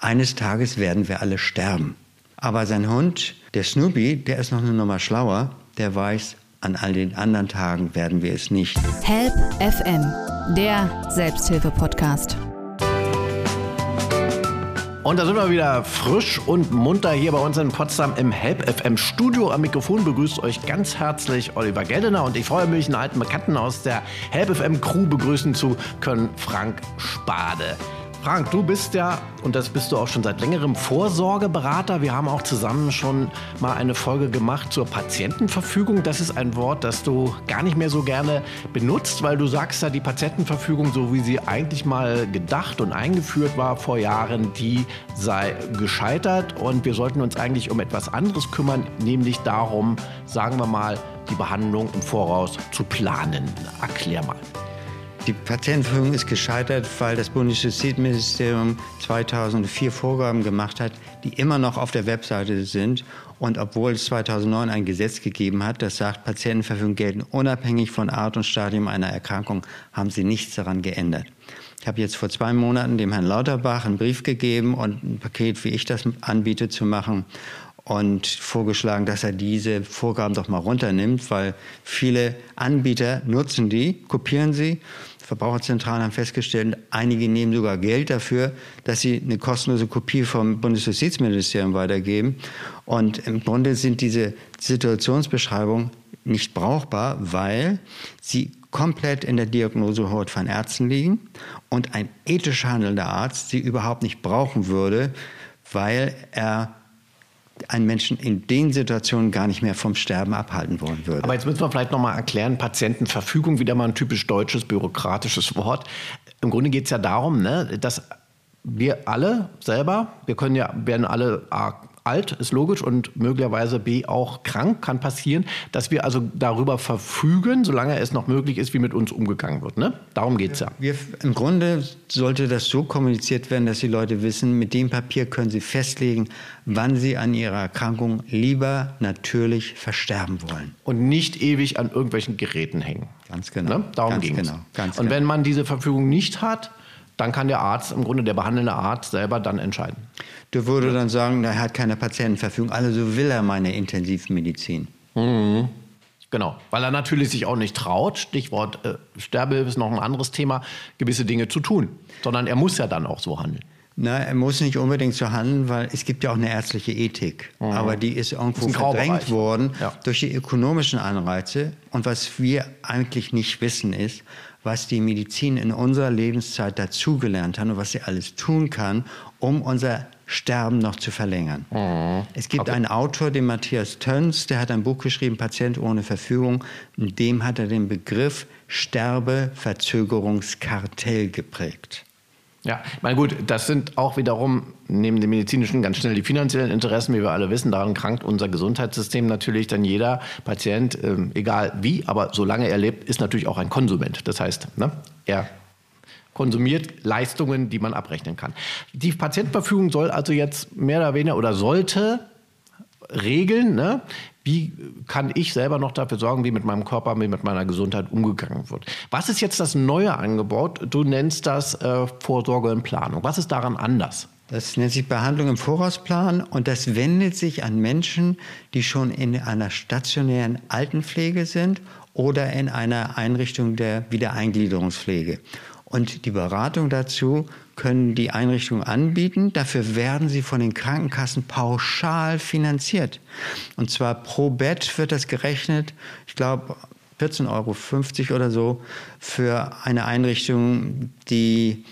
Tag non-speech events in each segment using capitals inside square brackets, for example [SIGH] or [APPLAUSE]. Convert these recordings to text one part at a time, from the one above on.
eines Tages werden wir alle sterben. Aber sein Hund, der Snoopy, der ist noch eine Nummer schlauer, der weiß, an all den anderen Tagen werden wir es nicht. Help FM, der Selbsthilfe-Podcast. Und da sind wir wieder frisch und munter hier bei uns in Potsdam im Help FM Studio. Am Mikrofon begrüßt euch ganz herzlich Oliver Geldener und ich freue mich, einen alten Bekannten aus der Help FM Crew begrüßen zu können, Frank Spade. Frank, du bist ja, und das bist du auch schon seit längerem, Vorsorgeberater. Wir haben auch zusammen schon mal eine Folge gemacht zur Patientenverfügung. Das ist ein Wort, das du gar nicht mehr so gerne benutzt, weil du sagst ja, die Patientenverfügung, so wie sie eigentlich mal gedacht und eingeführt war vor Jahren, die sei gescheitert. Und wir sollten uns eigentlich um etwas anderes kümmern, nämlich darum, sagen wir mal, die Behandlung im Voraus zu planen. Erklär mal. Die Patientenverfügung ist gescheitert, weil das Bundesjustizministerium 2004 Vorgaben gemacht hat, die immer noch auf der Webseite sind. Und obwohl es 2009 ein Gesetz gegeben hat, das sagt, Patientenverfügung gelten unabhängig von Art und Stadium einer Erkrankung, haben sie nichts daran geändert. Ich habe jetzt vor zwei Monaten dem Herrn Lauterbach einen Brief gegeben und ein Paket, wie ich das anbiete, zu machen und vorgeschlagen, dass er diese Vorgaben doch mal runternimmt, weil viele Anbieter nutzen die, kopieren sie Verbraucherzentralen haben festgestellt, einige nehmen sogar Geld dafür, dass sie eine kostenlose Kopie vom Bundesjustizministerium weitergeben. Und im Grunde sind diese Situationsbeschreibungen nicht brauchbar, weil sie komplett in der Diagnosehort von Ärzten liegen und ein ethisch handelnder Arzt sie überhaupt nicht brauchen würde, weil er einen Menschen in den Situationen gar nicht mehr vom Sterben abhalten wollen würde. Aber jetzt müssen wir vielleicht nochmal erklären, Patientenverfügung, wieder mal ein typisch deutsches, bürokratisches Wort. Im Grunde geht es ja darum, ne, dass wir alle selber, wir können ja, werden alle alt, ist logisch, und möglicherweise B auch krank, kann passieren, dass wir also darüber verfügen, solange es noch möglich ist, wie mit uns umgegangen wird. Ne? Darum geht es ja. Wir, Im Grunde sollte das so kommuniziert werden, dass die Leute wissen, mit dem Papier können sie festlegen, wann sie an ihrer Erkrankung lieber natürlich versterben wollen. Und nicht ewig an irgendwelchen Geräten hängen. Ganz genau. Ne? Darum ging genau. es. Und wenn man diese Verfügung nicht hat, dann kann der Arzt, im Grunde der behandelnde Arzt selber dann entscheiden. Der würde dann sagen, er hat keine Patientenverfügung, also will er meine Intensivmedizin. Mhm. Genau, weil er natürlich sich auch nicht traut, Stichwort äh, Sterbehilfe ist noch ein anderes Thema, gewisse Dinge zu tun, sondern er muss ja dann auch so handeln. Na, er muss nicht unbedingt so handeln, weil es gibt ja auch eine ärztliche Ethik. Mhm. Aber die ist irgendwo ist verdrängt worden ja. durch die ökonomischen Anreize. Und was wir eigentlich nicht wissen ist, was die Medizin in unserer Lebenszeit dazugelernt hat und was sie alles tun kann, um unser Sterben noch zu verlängern. Mhm. Es gibt okay. einen Autor, den Matthias Töns, der hat ein Buch geschrieben, Patient ohne Verfügung. In dem hat er den Begriff Sterbeverzögerungskartell geprägt. Ja, mein gut, das sind auch wiederum neben dem medizinischen ganz schnell die finanziellen Interessen, wie wir alle wissen. Daran krankt unser Gesundheitssystem natürlich. Denn jeder Patient, äh, egal wie, aber solange er lebt, ist natürlich auch ein Konsument. Das heißt, ne, er konsumiert Leistungen, die man abrechnen kann. Die Patientenverfügung soll also jetzt mehr oder weniger oder sollte regeln, ne, wie kann ich selber noch dafür sorgen, wie mit meinem Körper, wie mit meiner Gesundheit umgegangen wird. Was ist jetzt das neue Angebot? Du nennst das äh, Vorsorge und Planung. Was ist daran anders? Das nennt sich Behandlung im Vorausplan und das wendet sich an Menschen, die schon in einer stationären Altenpflege sind oder in einer Einrichtung der Wiedereingliederungspflege. Und die Beratung dazu können die Einrichtungen anbieten. Dafür werden sie von den Krankenkassen pauschal finanziert. Und zwar pro Bett wird das gerechnet, ich glaube 14,50 Euro oder so, für eine Einrichtung, die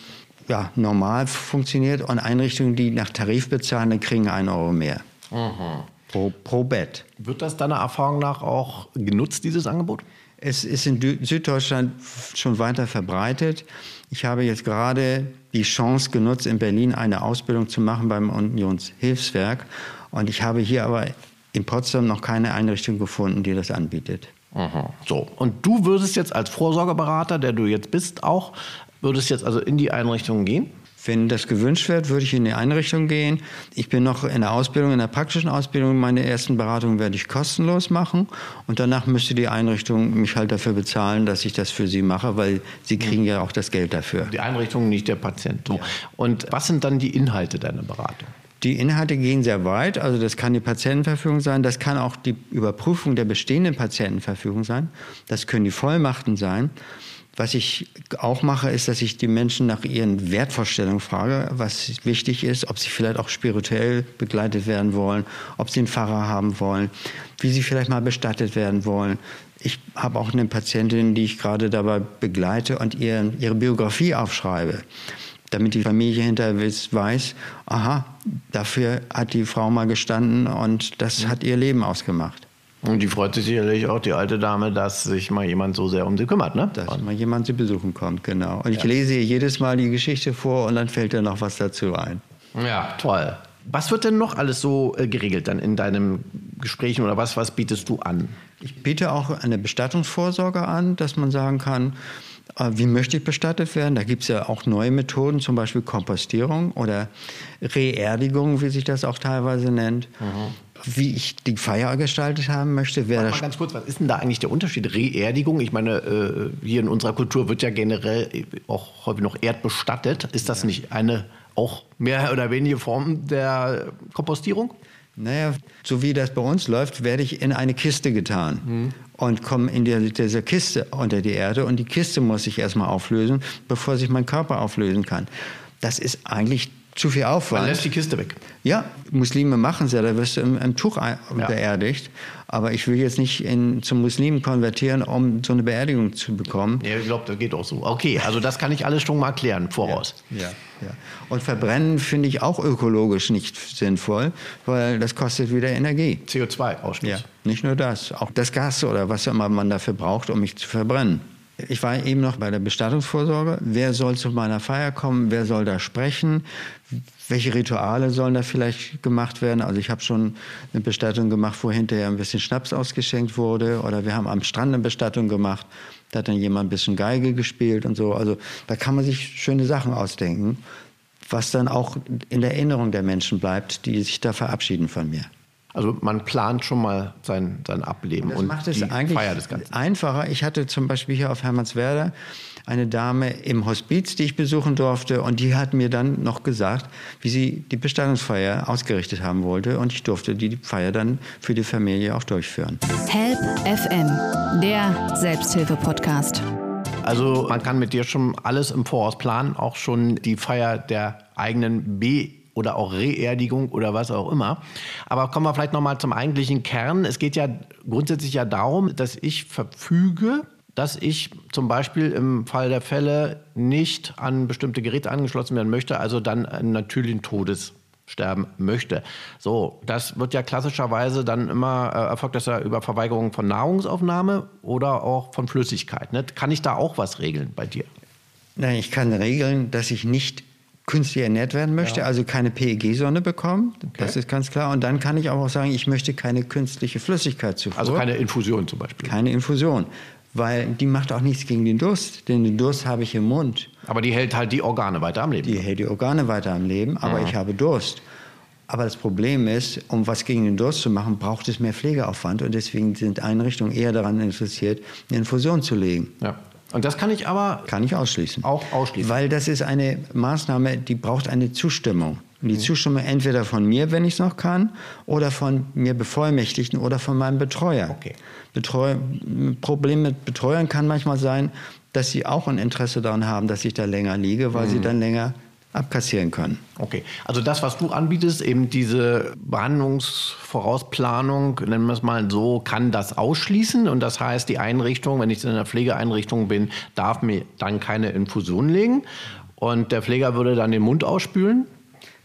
ja, normal funktioniert und Einrichtungen, die nach Tarif bezahlen, dann kriegen einen Euro mehr. Mhm. Pro, pro Bett. Wird das deiner Erfahrung nach auch genutzt, dieses Angebot? Es ist in Süddeutschland schon weiter verbreitet. Ich habe jetzt gerade die Chance genutzt, in Berlin eine Ausbildung zu machen beim Unionshilfswerk. Und ich habe hier aber in Potsdam noch keine Einrichtung gefunden, die das anbietet. Aha. So, und du würdest jetzt als Vorsorgeberater, der du jetzt bist, auch, würdest jetzt also in die Einrichtungen gehen? Wenn das gewünscht wird, würde ich in die Einrichtung gehen. Ich bin noch in der Ausbildung, in der praktischen Ausbildung. Meine ersten Beratungen werde ich kostenlos machen. Und danach müsste die Einrichtung mich halt dafür bezahlen, dass ich das für sie mache, weil sie kriegen ja auch das Geld dafür. Die Einrichtung, nicht der Patient. So. Und was sind dann die Inhalte deiner Beratung? Die Inhalte gehen sehr weit. Also das kann die Patientenverfügung sein, das kann auch die Überprüfung der bestehenden Patientenverfügung sein, das können die Vollmachten sein. Was ich auch mache, ist, dass ich die Menschen nach ihren Wertvorstellungen frage, was wichtig ist, ob sie vielleicht auch spirituell begleitet werden wollen, ob sie einen Pfarrer haben wollen, wie sie vielleicht mal bestattet werden wollen. Ich habe auch eine Patientin, die ich gerade dabei begleite und ihr, ihre Biografie aufschreibe, damit die Familie hinterher weiß, aha, dafür hat die Frau mal gestanden und das hat ihr Leben ausgemacht. Und die freut sich sicherlich auch, die alte Dame, dass sich mal jemand so sehr um sie kümmert, ne? Dass und mal jemand sie besuchen kommt, genau. Und ich ja. lese ihr jedes Mal die Geschichte vor und dann fällt ihr noch was dazu ein. Ja, toll. Was wird denn noch alles so äh, geregelt dann in deinem Gesprächen oder was, was bietest du an? Ich biete auch eine Bestattungsvorsorge an, dass man sagen kann, äh, wie möchte ich bestattet werden? Da gibt es ja auch neue Methoden, zum Beispiel Kompostierung oder Reerdigung, wie sich das auch teilweise nennt. Mhm wie ich die Feier gestaltet haben möchte. Wäre mal ganz kurz, was ist denn da eigentlich der Unterschied? Reerdigung, ich meine, äh, hier in unserer Kultur wird ja generell auch häufig noch erdbestattet. Ist das ja. nicht eine auch mehr oder weniger Form der Kompostierung? Naja, so wie das bei uns läuft, werde ich in eine Kiste getan mhm. und komme in die, diese Kiste unter die Erde und die Kiste muss ich erstmal auflösen, bevor sich mein Körper auflösen kann. Das ist eigentlich zu viel Aufwand. Man lässt die Kiste weg. Ja, Muslime machen es ja, da wirst du im, im Tuch ja. beerdigt. Aber ich will jetzt nicht in, zum Muslim konvertieren, um so eine Beerdigung zu bekommen. Ja, ich glaube, das geht auch so. Okay, also das kann ich alles schon mal klären voraus. Ja, ja, ja. Und verbrennen finde ich auch ökologisch nicht sinnvoll, weil das kostet wieder Energie. CO2-Ausstoß. Ja, nicht nur das, auch das Gas oder was immer man dafür braucht, um mich zu verbrennen. Ich war eben noch bei der Bestattungsvorsorge. Wer soll zu meiner Feier kommen? Wer soll da sprechen? Welche Rituale sollen da vielleicht gemacht werden? Also ich habe schon eine Bestattung gemacht, wo hinterher ein bisschen Schnaps ausgeschenkt wurde. Oder wir haben am Strand eine Bestattung gemacht. Da hat dann jemand ein bisschen Geige gespielt und so. Also da kann man sich schöne Sachen ausdenken, was dann auch in der Erinnerung der Menschen bleibt, die sich da verabschieden von mir. Also man plant schon mal sein, sein Ableben das und macht es die eigentlich Feier des Ganzen. einfacher. Ich hatte zum Beispiel hier auf Hermannswerder eine Dame im Hospiz, die ich besuchen durfte und die hat mir dann noch gesagt, wie sie die Bestattungsfeier ausgerichtet haben wollte und ich durfte die Feier dann für die Familie auch durchführen. Help FM, der Selbsthilfe-Podcast. Also man kann mit dir schon alles im Voraus planen, auch schon die Feier der eigenen B oder auch Reerdigung oder was auch immer. Aber kommen wir vielleicht nochmal zum eigentlichen Kern. Es geht ja grundsätzlich ja darum, dass ich verfüge, dass ich zum Beispiel im Fall der Fälle nicht an bestimmte Geräte angeschlossen werden möchte, also dann einen natürlichen Todes sterben möchte. So, das wird ja klassischerweise dann immer äh, erfolgt das ja über Verweigerung von Nahrungsaufnahme oder auch von Flüssigkeit. Ne? Kann ich da auch was regeln bei dir? Nein, ich kann regeln, dass ich nicht künstlich ernährt werden möchte, ja. also keine PEG-Sonne bekommen. Okay. Das ist ganz klar. Und dann kann ich auch sagen, ich möchte keine künstliche Flüssigkeit zuführen. Also keine Infusion zum Beispiel. Keine Infusion. Weil die macht auch nichts gegen den Durst, denn den Durst habe ich im Mund. Aber die hält halt die Organe weiter am Leben. Die hält die Organe weiter am Leben, aber mhm. ich habe Durst. Aber das Problem ist, um was gegen den Durst zu machen, braucht es mehr Pflegeaufwand und deswegen sind Einrichtungen eher daran interessiert, eine Infusion zu legen. Ja. Und das kann ich aber. Kann ich ausschließen. Auch ausschließen. Weil das ist eine Maßnahme, die braucht eine Zustimmung. Und die mhm. Zustimmung entweder von mir, wenn ich es noch kann, oder von mir Bevollmächtigten oder von meinem Betreuer. Okay. Betreu Problem mit Betreuern kann manchmal sein, dass sie auch ein Interesse daran haben, dass ich da länger liege, weil mhm. sie dann länger abkassieren können. Okay, also das, was du anbietest, eben diese Behandlungsvorausplanung, nennen wir es mal so, kann das ausschließen. Und das heißt, die Einrichtung, wenn ich in einer Pflegeeinrichtung bin, darf mir dann keine Infusion legen. Und der Pfleger würde dann den Mund ausspülen.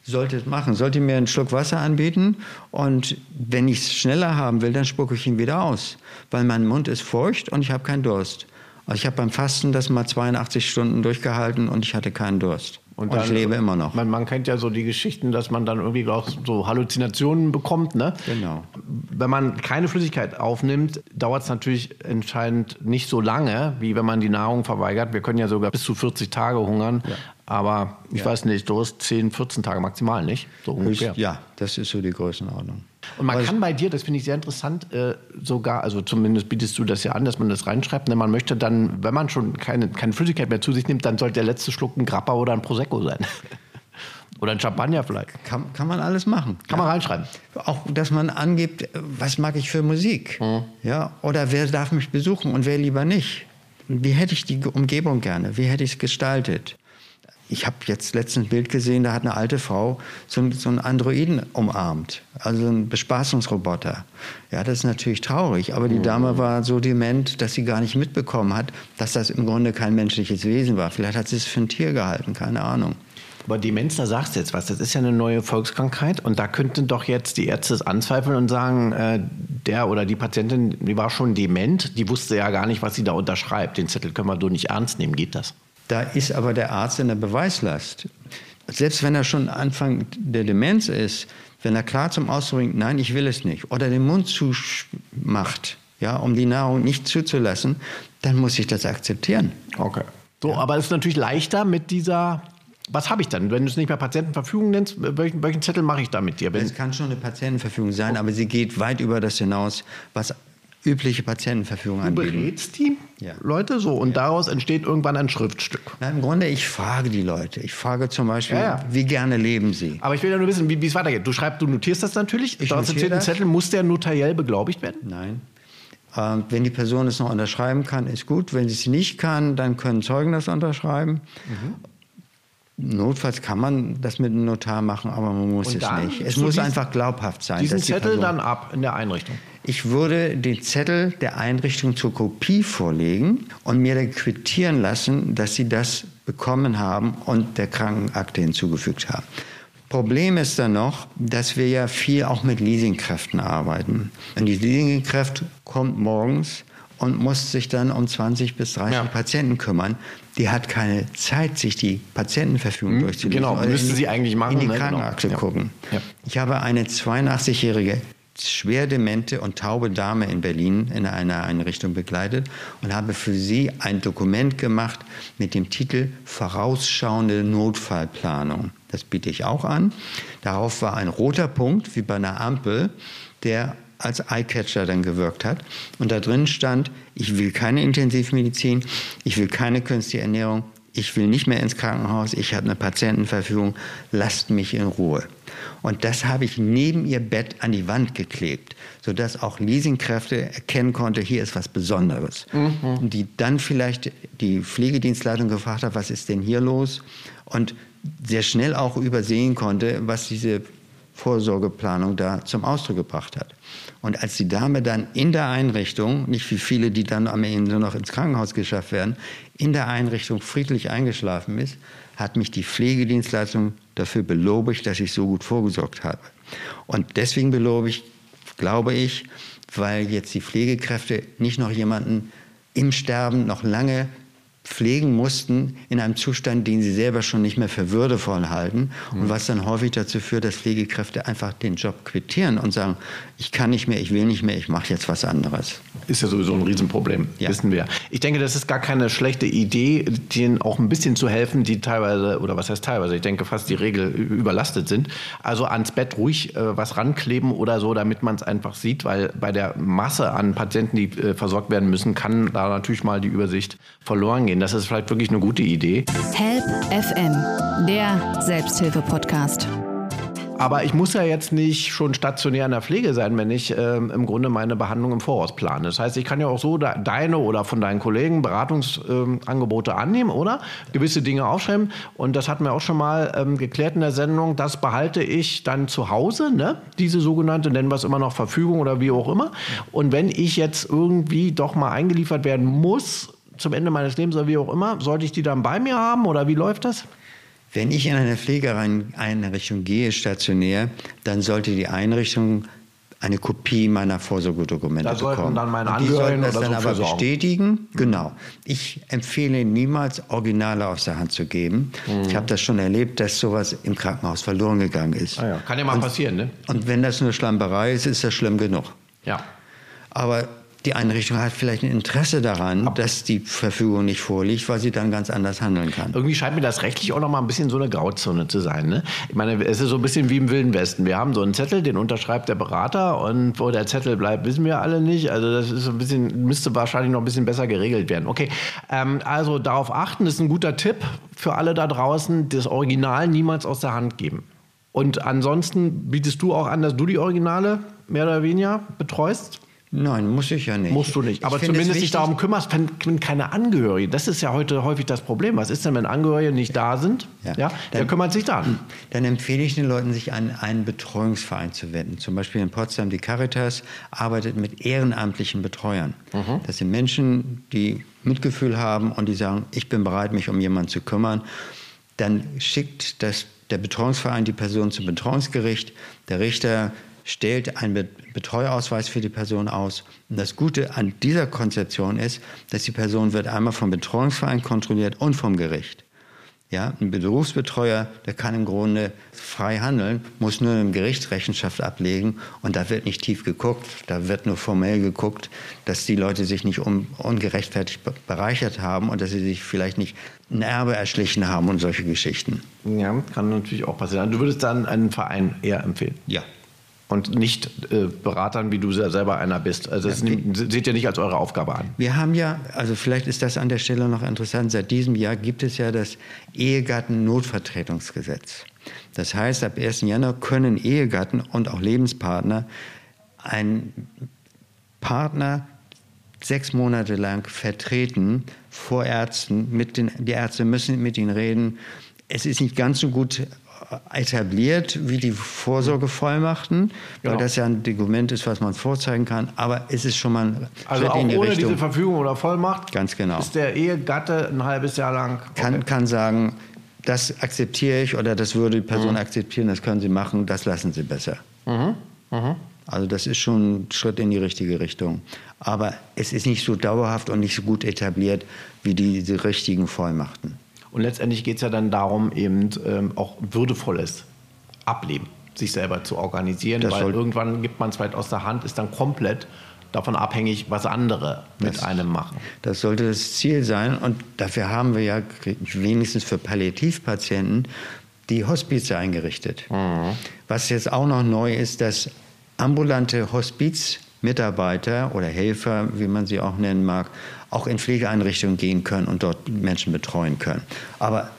Sollte es machen, sollte mir einen Schluck Wasser anbieten und wenn ich es schneller haben will, dann spucke ich ihn wieder aus, weil mein Mund ist feucht und ich habe keinen Durst. Also ich habe beim Fasten das mal 82 Stunden durchgehalten und ich hatte keinen Durst. Und, und dann, ich lebe immer noch. Man, man, kennt ja so die Geschichten, dass man dann irgendwie auch so Halluzinationen bekommt. Ne? Genau. Wenn man keine Flüssigkeit aufnimmt, dauert es natürlich entscheidend nicht so lange, wie wenn man die Nahrung verweigert. Wir können ja sogar bis zu 40 Tage hungern. Ja. Aber ich ja. weiß nicht, du hast 10, 14 Tage maximal, nicht? So ungefähr. Ja, das ist so die Größenordnung. Und man Aber kann bei dir, das finde ich sehr interessant, äh, sogar, also zumindest bietest du das ja an, dass man das reinschreibt. Ne? Man möchte dann, wenn man schon keine, keine Flüssigkeit mehr zu sich nimmt, dann sollte der letzte Schluck ein Grappa oder ein Prosecco sein. [LAUGHS] Oder ein Champagner vielleicht. Kann, kann man alles machen. Kann ja. man reinschreiben. Auch, dass man angibt, was mag ich für Musik. Mhm. Ja? Oder wer darf mich besuchen und wer lieber nicht. Wie hätte ich die Umgebung gerne? Wie hätte ich es gestaltet? Ich habe jetzt letztens ein Bild gesehen, da hat eine alte Frau so, so einen Androiden umarmt, also einen Bespaßungsroboter. Ja, das ist natürlich traurig, aber die Dame war so dement, dass sie gar nicht mitbekommen hat, dass das im Grunde kein menschliches Wesen war. Vielleicht hat sie es für ein Tier gehalten, keine Ahnung. Aber Demenz, da sagst du jetzt was, das ist ja eine neue Volkskrankheit und da könnten doch jetzt die Ärzte es anzweifeln und sagen, äh, der oder die Patientin, die war schon dement, die wusste ja gar nicht, was sie da unterschreibt. Den Zettel können wir doch nicht ernst nehmen, geht das? Da ist aber der Arzt in der Beweislast. Selbst wenn er schon Anfang der Demenz ist, wenn er klar zum Ausdruck bringt, nein, ich will es nicht, oder den Mund zumacht, ja, um die Nahrung nicht zuzulassen, dann muss ich das akzeptieren. Okay. So, ja. aber es ist natürlich leichter mit dieser was habe ich dann? Wenn du es nicht mehr Patientenverfügung nennst, welchen, welchen Zettel mache ich da mit dir? Es kann schon eine Patientenverfügung sein, aber sie geht weit über das hinaus, was übliche Patientenverfügung anbieten. Du berätst die ja. Leute so und ja. daraus entsteht irgendwann ein Schriftstück. Na, Im Grunde, ich frage die Leute. Ich frage zum Beispiel, ja, wie gerne leben sie? Aber ich will ja nur wissen, wie es weitergeht. Du schreibst, du notierst das natürlich. Ich daraus entsteht ein Zettel. Muss der notariell beglaubigt werden? Nein. Ähm, wenn die Person es noch unterschreiben kann, ist gut. Wenn sie es nicht kann, dann können Zeugen das unterschreiben. Mhm. Notfalls kann man das mit einem Notar machen, aber man muss es nicht. Es muss einfach glaubhaft sein. Diesen Zettel die dann ab in der Einrichtung? Ich würde den Zettel der Einrichtung zur Kopie vorlegen und mir dann quittieren lassen, dass sie das bekommen haben und der Krankenakte hinzugefügt haben. Problem ist dann noch, dass wir ja viel auch mit Leasingkräften arbeiten. Und die Leasingkraft kommt morgens und muss sich dann um 20 bis 30 ja. Patienten kümmern. Die hat keine Zeit, sich die Patientenverfügung hm, durchzulesen. Genau, müsste sie eigentlich machen. In die ne? Genau. Krankenakte genau. gucken. Ja. Ich habe eine 82-jährige schwer demente und taube Dame in Berlin in einer Einrichtung begleitet und habe für sie ein Dokument gemacht mit dem Titel Vorausschauende Notfallplanung. Das biete ich auch an. Darauf war ein roter Punkt, wie bei einer Ampel, der als Eyecatcher dann gewirkt hat. Und da drin stand, ich will keine Intensivmedizin, ich will keine künstliche Ernährung, ich will nicht mehr ins Krankenhaus, ich habe eine Patientenverfügung, lasst mich in Ruhe. Und das habe ich neben ihr Bett an die Wand geklebt, sodass auch Leasingkräfte erkennen konnte, hier ist was Besonderes. Mhm. Die dann vielleicht die Pflegedienstleitung gefragt hat, was ist denn hier los? Und sehr schnell auch übersehen konnte, was diese Vorsorgeplanung da zum Ausdruck gebracht hat. Und als die Dame dann in der Einrichtung, nicht wie viele, die dann am Ende noch ins Krankenhaus geschafft werden, in der Einrichtung friedlich eingeschlafen ist, hat mich die Pflegedienstleitung dafür belobigt, dass ich so gut vorgesorgt habe. Und deswegen belobe ich, glaube ich, weil jetzt die Pflegekräfte nicht noch jemanden im Sterben noch lange pflegen mussten in einem Zustand, den sie selber schon nicht mehr für würdevoll halten mhm. und was dann häufig dazu führt, dass Pflegekräfte einfach den Job quittieren und sagen, ich kann nicht mehr, ich will nicht mehr, ich mache jetzt was anderes. Ist ja sowieso ein Riesenproblem, ja. wissen wir. Ich denke, das ist gar keine schlechte Idee, denen auch ein bisschen zu helfen, die teilweise, oder was heißt teilweise, ich denke fast die Regel überlastet sind. Also ans Bett ruhig äh, was rankleben oder so, damit man es einfach sieht, weil bei der Masse an Patienten, die äh, versorgt werden müssen, kann da natürlich mal die Übersicht verloren gehen. Das ist vielleicht wirklich eine gute Idee. Help FM, der Selbsthilfe-Podcast. Aber ich muss ja jetzt nicht schon stationär in der Pflege sein, wenn ich äh, im Grunde meine Behandlung im Voraus plane. Das heißt, ich kann ja auch so de deine oder von deinen Kollegen Beratungsangebote äh, annehmen, oder? Gewisse Dinge aufschreiben. Und das hatten wir auch schon mal ähm, geklärt in der Sendung. Das behalte ich dann zu Hause, ne? diese sogenannte, nennen wir es immer noch Verfügung oder wie auch immer. Und wenn ich jetzt irgendwie doch mal eingeliefert werden muss, zum Ende meines Lebens oder wie auch immer, sollte ich die dann bei mir haben oder wie läuft das? Wenn ich in eine Pflegeeinrichtung gehe, stationär, dann sollte die Einrichtung eine Kopie meiner Vorsorgedokumente da sollten bekommen. dann meine Angehörigen die sollten das dann so aber bestätigen. Mhm. Genau. Ich empfehle niemals Originale aus der Hand zu geben. Mhm. Ich habe das schon erlebt, dass sowas im Krankenhaus verloren gegangen ist. Ah ja. Kann ja mal und, passieren, ne? Und wenn das nur Schlamperei ist, ist das schlimm genug. Ja. Aber die Einrichtung hat vielleicht ein Interesse daran, Aber dass die Verfügung nicht vorliegt, weil sie dann ganz anders handeln kann. Irgendwie scheint mir das rechtlich auch noch mal ein bisschen so eine Grauzone zu sein. Ne? Ich meine, es ist so ein bisschen wie im Wilden Westen. Wir haben so einen Zettel, den unterschreibt der Berater und wo der Zettel bleibt, wissen wir alle nicht. Also das ist ein bisschen, müsste wahrscheinlich noch ein bisschen besser geregelt werden. Okay, ähm, also darauf achten, ist ein guter Tipp für alle da draußen, das Original niemals aus der Hand geben. Und ansonsten bietest du auch an, dass du die Originale mehr oder weniger betreust? Nein, muss ich ja nicht. Musst du nicht. Aber zumindest dich darum kümmerst, wenn, wenn, keine Angehörigen. Das ist ja heute häufig das Problem. Was ist denn, wenn Angehörige nicht da sind? Ja, ja der kümmert sich dann. Dann empfehle ich den Leuten, sich an einen Betreuungsverein zu wenden. Zum Beispiel in Potsdam die Caritas arbeitet mit ehrenamtlichen Betreuern. Mhm. Das sind Menschen, die Mitgefühl haben und die sagen, ich bin bereit, mich um jemanden zu kümmern. Dann schickt das, der Betreuungsverein die Person zum Betreuungsgericht. Der Richter stellt einen Betreuerausweis für die Person aus. Und das Gute an dieser Konzeption ist, dass die Person wird einmal vom Betreuungsverein kontrolliert und vom Gericht. Ja, ein Berufsbetreuer, der kann im Grunde frei handeln, muss nur im Gericht Rechenschaft ablegen und da wird nicht tief geguckt, da wird nur formell geguckt, dass die Leute sich nicht un ungerechtfertigt bereichert haben und dass sie sich vielleicht nicht ein Erbe erschlichen haben und solche Geschichten. Ja, kann natürlich auch passieren. Du würdest dann einen Verein eher empfehlen? Ja und nicht äh, Beratern, wie du selber einer bist. Also das ja, nimmt, seht ihr nicht als eure Aufgabe an. Wir haben ja, also vielleicht ist das an der Stelle noch interessant, seit diesem Jahr gibt es ja das Ehegatten-Notvertretungsgesetz. Das heißt, ab 1. Januar können Ehegatten und auch Lebenspartner einen Partner sechs Monate lang vertreten vor Ärzten. Mit den, die Ärzte müssen mit ihnen reden. Es ist nicht ganz so gut etabliert wie die Vorsorgevollmachten, genau. weil das ja ein Dokument ist, was man vorzeigen kann. Aber es ist schon mal ein also auch in die ohne Richtung. diese Verfügung oder Vollmacht. Ganz genau. Ist der Ehegatte ein halbes Jahr lang. Okay. Kann, kann sagen, das akzeptiere ich oder das würde die Person mhm. akzeptieren, das können Sie machen, das lassen Sie besser. Mhm. Mhm. Also das ist schon ein Schritt in die richtige Richtung. Aber es ist nicht so dauerhaft und nicht so gut etabliert wie diese richtigen Vollmachten. Und letztendlich geht es ja dann darum, eben ähm, auch würdevolles Ableben sich selber zu organisieren, das weil irgendwann gibt man es weit aus der Hand, ist dann komplett davon abhängig, was andere mit das, einem machen. Das sollte das Ziel sein und dafür haben wir ja wenigstens für Palliativpatienten die Hospize eingerichtet. Mhm. Was jetzt auch noch neu ist, dass ambulante Hospizmitarbeiter oder Helfer, wie man sie auch nennen mag, auch in Pflegeeinrichtungen gehen können und dort Menschen betreuen können. Aber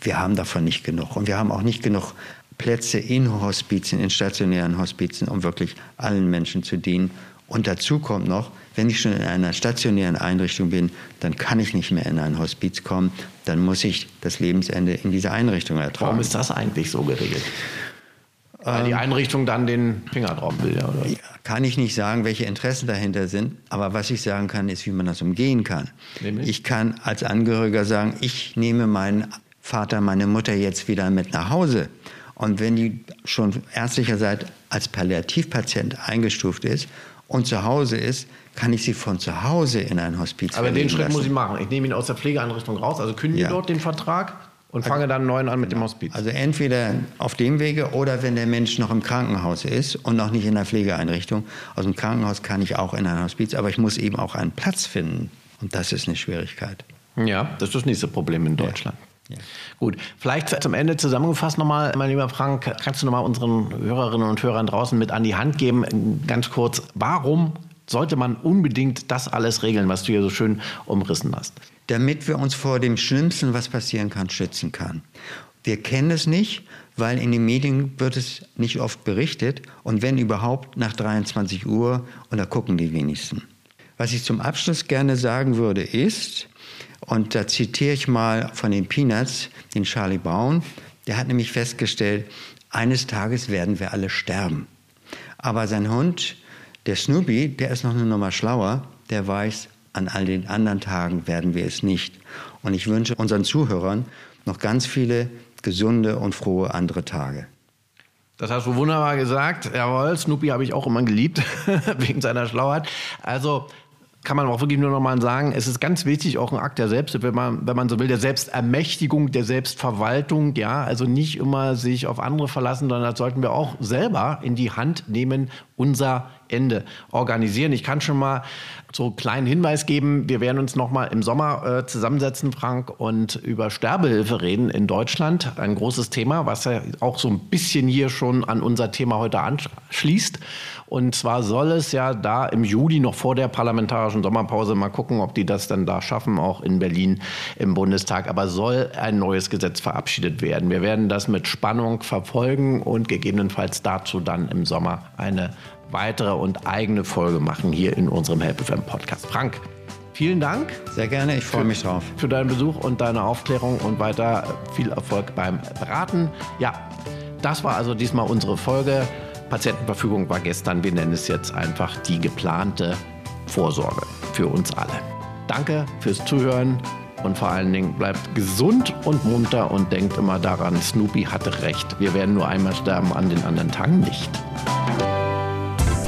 wir haben davon nicht genug. Und wir haben auch nicht genug Plätze in Hospizen, in stationären Hospizen, um wirklich allen Menschen zu dienen. Und dazu kommt noch, wenn ich schon in einer stationären Einrichtung bin, dann kann ich nicht mehr in ein Hospiz kommen. Dann muss ich das Lebensende in dieser Einrichtung ertragen. Warum ist das eigentlich so geregelt? Weil die ähm, Einrichtung dann den Finger drauf will, ja, oder? Kann ich nicht sagen, welche Interessen dahinter sind. Aber was ich sagen kann, ist, wie man das umgehen kann. Nämlich? Ich kann als Angehöriger sagen, ich nehme meinen Vater, meine Mutter jetzt wieder mit nach Hause. Und wenn die schon ärztlicherseits als Palliativpatient eingestuft ist und zu Hause ist, kann ich sie von zu Hause in ein Hospiz Aber den Schritt lassen. muss ich machen. Ich nehme ihn aus der Pflegeeinrichtung raus, also kündige ja. dort den Vertrag und fange dann neuen an mit dem Hospiz. Also entweder auf dem Wege oder wenn der Mensch noch im Krankenhaus ist und noch nicht in der Pflegeeinrichtung. Aus dem Krankenhaus kann ich auch in ein Hospiz, aber ich muss eben auch einen Platz finden. Und das ist eine Schwierigkeit. Ja, das ist das nächste Problem in Deutschland. Ja. Ja. Gut, vielleicht zum Ende zusammengefasst nochmal, mein lieber Frank, kannst du nochmal unseren Hörerinnen und Hörern draußen mit an die Hand geben, ganz kurz, warum sollte man unbedingt das alles regeln, was du hier so schön umrissen hast? Damit wir uns vor dem Schlimmsten, was passieren kann, schützen kann. Wir kennen es nicht, weil in den Medien wird es nicht oft berichtet und wenn überhaupt nach 23 Uhr und da gucken die wenigsten. Was ich zum Abschluss gerne sagen würde ist, und da zitiere ich mal von den Peanuts, den Charlie Brown, der hat nämlich festgestellt, eines Tages werden wir alle sterben. Aber sein Hund, der Snoopy, der ist noch eine Nummer schlauer, der weiß, an all den anderen Tagen werden wir es nicht. Und ich wünsche unseren Zuhörern noch ganz viele gesunde und frohe andere Tage. Das hast du wunderbar gesagt. Jawohl, Snoopy habe ich auch immer geliebt, [LAUGHS] wegen seiner Schlauheit. Also kann man auch wirklich nur noch mal sagen, es ist ganz wichtig, auch ein Akt der Selbst, wenn man, wenn man so will, der Selbstermächtigung, der Selbstverwaltung, ja, also nicht immer sich auf andere verlassen, sondern das sollten wir auch selber in die Hand nehmen, unser Ende organisieren. Ich kann schon mal so einen kleinen Hinweis geben. Wir werden uns noch mal im Sommer äh, zusammensetzen, Frank, und über Sterbehilfe reden in Deutschland. Ein großes Thema, was ja auch so ein bisschen hier schon an unser Thema heute anschließt. Und zwar soll es ja da im Juli noch vor der parlamentarischen Sommerpause mal gucken, ob die das dann da schaffen, auch in Berlin im Bundestag. Aber soll ein neues Gesetz verabschiedet werden. Wir werden das mit Spannung verfolgen und gegebenenfalls dazu dann im Sommer eine weitere und eigene Folge machen hier in unserem Help FM Podcast. Frank, vielen Dank. Sehr gerne, ich freue mich drauf. Für deinen Besuch und deine Aufklärung und weiter viel Erfolg beim Beraten. Ja, das war also diesmal unsere Folge. Patientenverfügung war gestern, wir nennen es jetzt einfach die geplante Vorsorge für uns alle. Danke fürs Zuhören und vor allen Dingen bleibt gesund und munter und denkt immer daran, Snoopy hatte recht. Wir werden nur einmal sterben, an den anderen Tagen nicht.